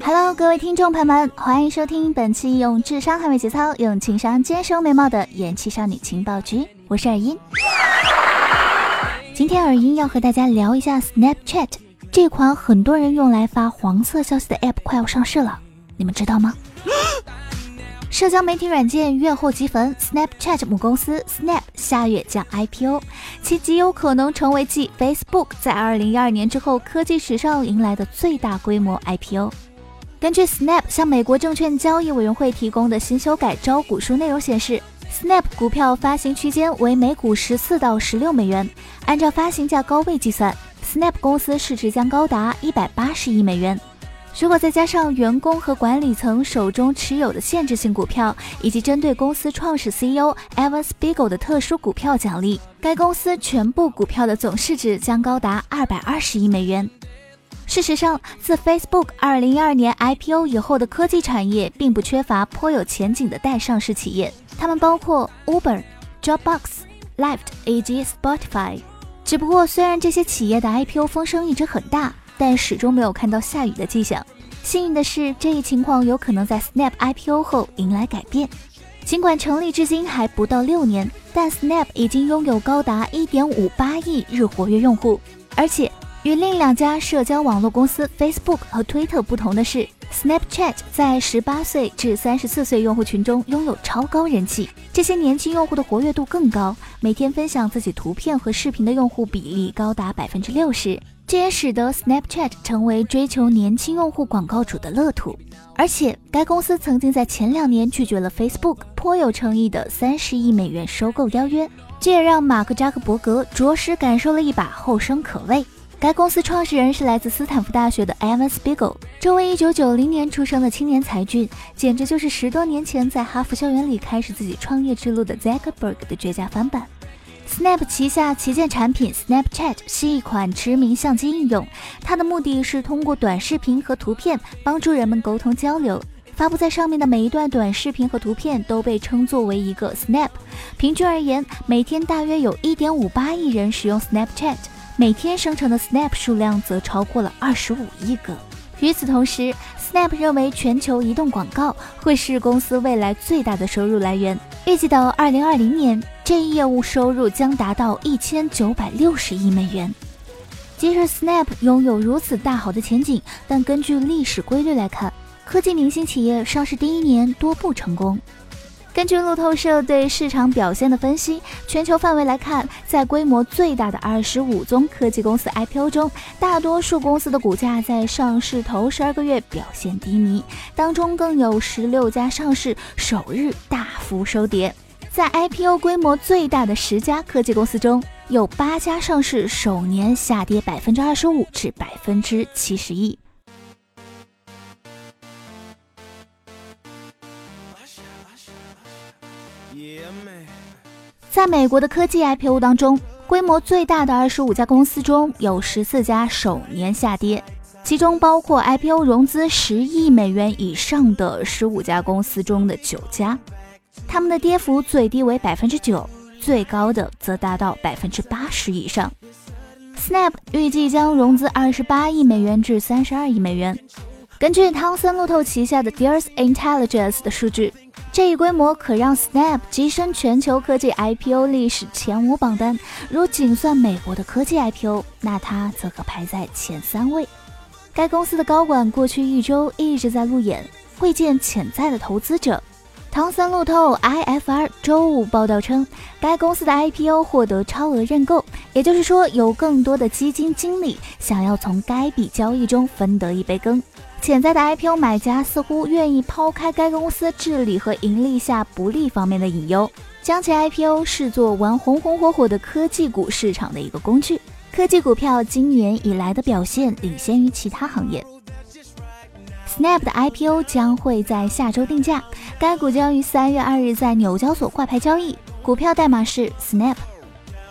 Hello，各位听众朋友们，欢迎收听本期用智商捍卫节操、用情商坚守美貌的元气少女情报局，我是耳音。今天耳音要和大家聊一下 Snapchat 这款很多人用来发黄色消息的 App 快要上市了，你们知道吗？社交媒体软件月后即焚，Snapchat 母公司 Snap 下月将 IPO，其极有可能成为继 Facebook 在2012年之后科技史上迎来的最大规模 IPO。根据 Snap 向美国证券交易委员会提供的新修改招股书内容显示，Snap 股票发行区间为每股十四到十六美元。按照发行价高位计算，Snap 公司市值将高达一百八十亿美元。如果再加上员工和管理层手中持有的限制性股票，以及针对公司创始 CEO Evan Spiegel 的特殊股票奖励，该公司全部股票的总市值将高达二百二十亿美元。事实上，自 Facebook 2012年 IPO 以后的科技产业并不缺乏颇有前景的待上市企业，它们包括 Uber、Dropbox、Lyft 以及 Spotify。只不过，虽然这些企业的 IPO 风声一直很大，但始终没有看到下雨的迹象。幸运的是，这一情况有可能在 Snap IPO 后迎来改变。尽管成立至今还不到六年，但 Snap 已经拥有高达1.58亿日活跃用户，而且。与另两家社交网络公司 Facebook 和 Twitter 不同的是，Snapchat 在十八岁至三十四岁用户群中拥有超高人气。这些年轻用户的活跃度更高，每天分享自己图片和视频的用户比例高达百分之六十。这也使得 Snapchat 成为追求年轻用户广告主的乐土。而且，该公司曾经在前两年拒绝了 Facebook 颇有诚意的三十亿美元收购邀约，这也让马克扎克伯格着实感受了一把后生可畏。该公司创始人是来自斯坦福大学的 Evan Spiegel，这位1990年出生的青年才俊，简直就是十多年前在哈佛校园里开始自己创业之路的 Zuckerberg 的绝佳翻版。Snap 旗下旗舰产品 Snapchat 是一款知名相机应用，它的目的是通过短视频和图片帮助人们沟通交流。发布在上面的每一段短视频和图片都被称作为一个 Snap。平均而言，每天大约有一点五八亿人使用 Snapchat。每天生成的 Snap 数量则超过了二十五亿个。与此同时，Snap 认为全球移动广告会是公司未来最大的收入来源。预计到二零二零年，这一业务收入将达到一千九百六十亿美元。即使 Snap 拥有如此大好的前景，但根据历史规律来看，科技明星企业上市第一年多不成功。根据路透社对市场表现的分析，全球范围来看，在规模最大的二十五宗科技公司 IPO 中，大多数公司的股价在上市头十二个月表现低迷，当中更有十六家上市首日大幅收跌。在 IPO 规模最大的十家科技公司中，有八家上市首年下跌百分之二十五至百分之七十一。在美国的科技 IPO 当中，规模最大的二十五家公司中有十四家首年下跌，其中包括 IPO 融资十亿美元以上的十五家公司中的九家，他们的跌幅最低为百分之九，最高的则达到百分之八十以上。Snap 预计将融资二十八亿美元至三十二亿美元。根据汤森路透旗下的 Dears Intelligence 的数据。这一规模可让 Snap 跻身全球科技 IPO 历史前五榜单。如仅算美国的科技 IPO，那它则可排在前三位。该公司的高管过去一周一直在路演，会见潜在的投资者。唐森路透 IFR 周五报道称，该公司的 IPO 获得超额认购，也就是说，有更多的基金经理想要从该笔交易中分得一杯羹。潜在的 IPO 买家似乎愿意抛开该公司治理和盈利下不利方面的隐忧，将其 IPO 视作玩红红火火的科技股市场的一个工具。科技股票今年以来的表现领先于其他行业。Snap 的 IPO 将会在下周定价，该股将于三月二日在纽交所挂牌交易，股票代码是 Snap。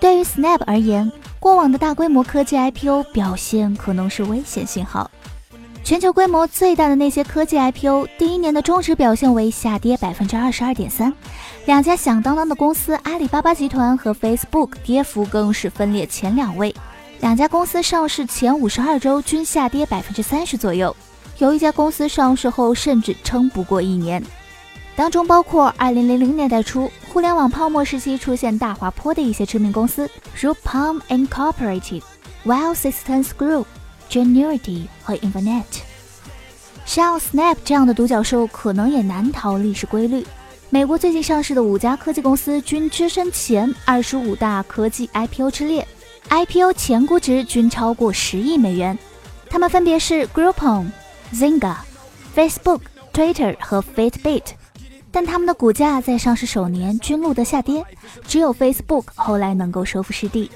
对于 Snap 而言，过往的大规模科技 IPO 表现可能是危险信号。全球规模最大的那些科技 IPO，第一年的中值表现为下跌百分之二十二点三，两家响当当的公司阿里巴巴集团和 Facebook 跌幅更是分列前两位，两家公司上市前五十二周均下跌百分之三十左右。有一家公司上市后甚至撑不过一年，当中包括2000年代初互联网泡沫时期出现大滑坡的一些知名公司，如 Palm Incorporated、Well Systems Group、Genuity 和 Infinet。像 Snap 这样的独角兽可能也难逃历史规律。美国最近上市的五家科技公司均只身前二十五大科技 IPO 之列，IPO 前估值均超过十亿美元，它们分别是 Groupon。Zynga、Facebook、Twitter 和 Fitbit，但他们的股价在上市首年均录得下跌，只有 Facebook 后来能够收复失地。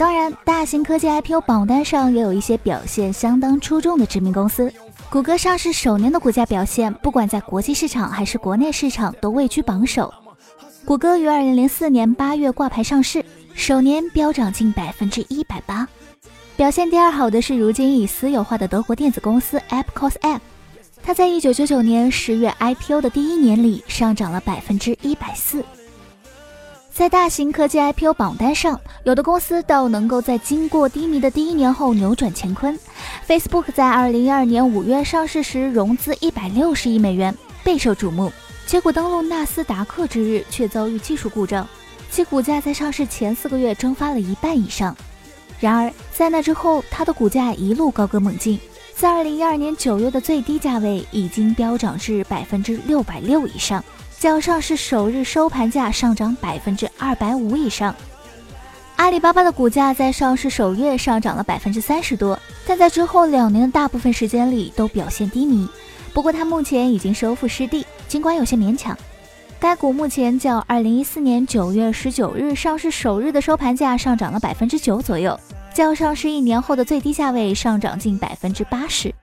当然，大型科技 IPO 榜单上也有一些表现相当出众的知名公司。谷歌上市首年的股价表现，不管在国际市场还是国内市场都位居榜首。谷歌于2004年8月挂牌上市，首年飙涨近百分之一百八。表现第二好的是如今已私有化的德国电子公司 AppCos App，它在一九九九年十月 IPO 的第一年里上涨了百分之一百四。在大型科技 IPO 榜单上，有的公司倒能够在经过低迷的第一年后扭转乾坤。Facebook 在二零一二年五月上市时融资一百六十亿美元，备受瞩目，结果登陆纳斯达克之日却遭遇技术故障，其股价在上市前四个月蒸发了一半以上。然而，在那之后，它的股价一路高歌猛进，在二零一二年九月的最低价位已经飙涨至百分之六百六以上，较上市首日收盘价上涨百分之二百五以上。阿里巴巴的股价在上市首月上涨了百分之三十多，但在之后两年的大部分时间里都表现低迷。不过，它目前已经收复失地，尽管有些勉强。该股目前较二零一四年九月十九日上市首日的收盘价上涨了百分之九左右，较上市一年后的最低价位上涨近百分之八十。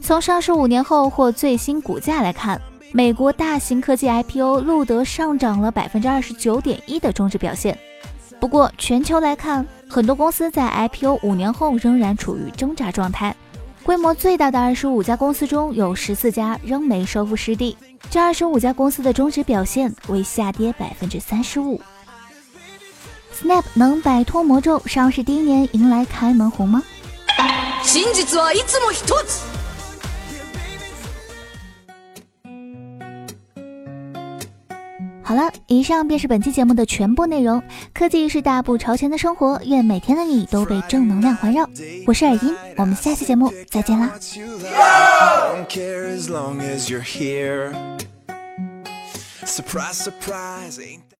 从上市五年后或最新股价来看，美国大型科技 IPO 录得上涨了百分之二十九点一的中值表现。不过全球来看，很多公司在 IPO 五年后仍然处于挣扎状态。规模最大的二十五家公司中有十四家仍没收复失地。这二十五家公司的中值表现为下跌百分之三十五。Snap 能摆脱魔咒，上市第一年迎来开门红吗？好了，以上便是本期节目的全部内容。科技是大步朝前的生活，愿每天的你都被正能量环绕。我是尔音，我们下期节目再见啦。Surprise, surprise, ain't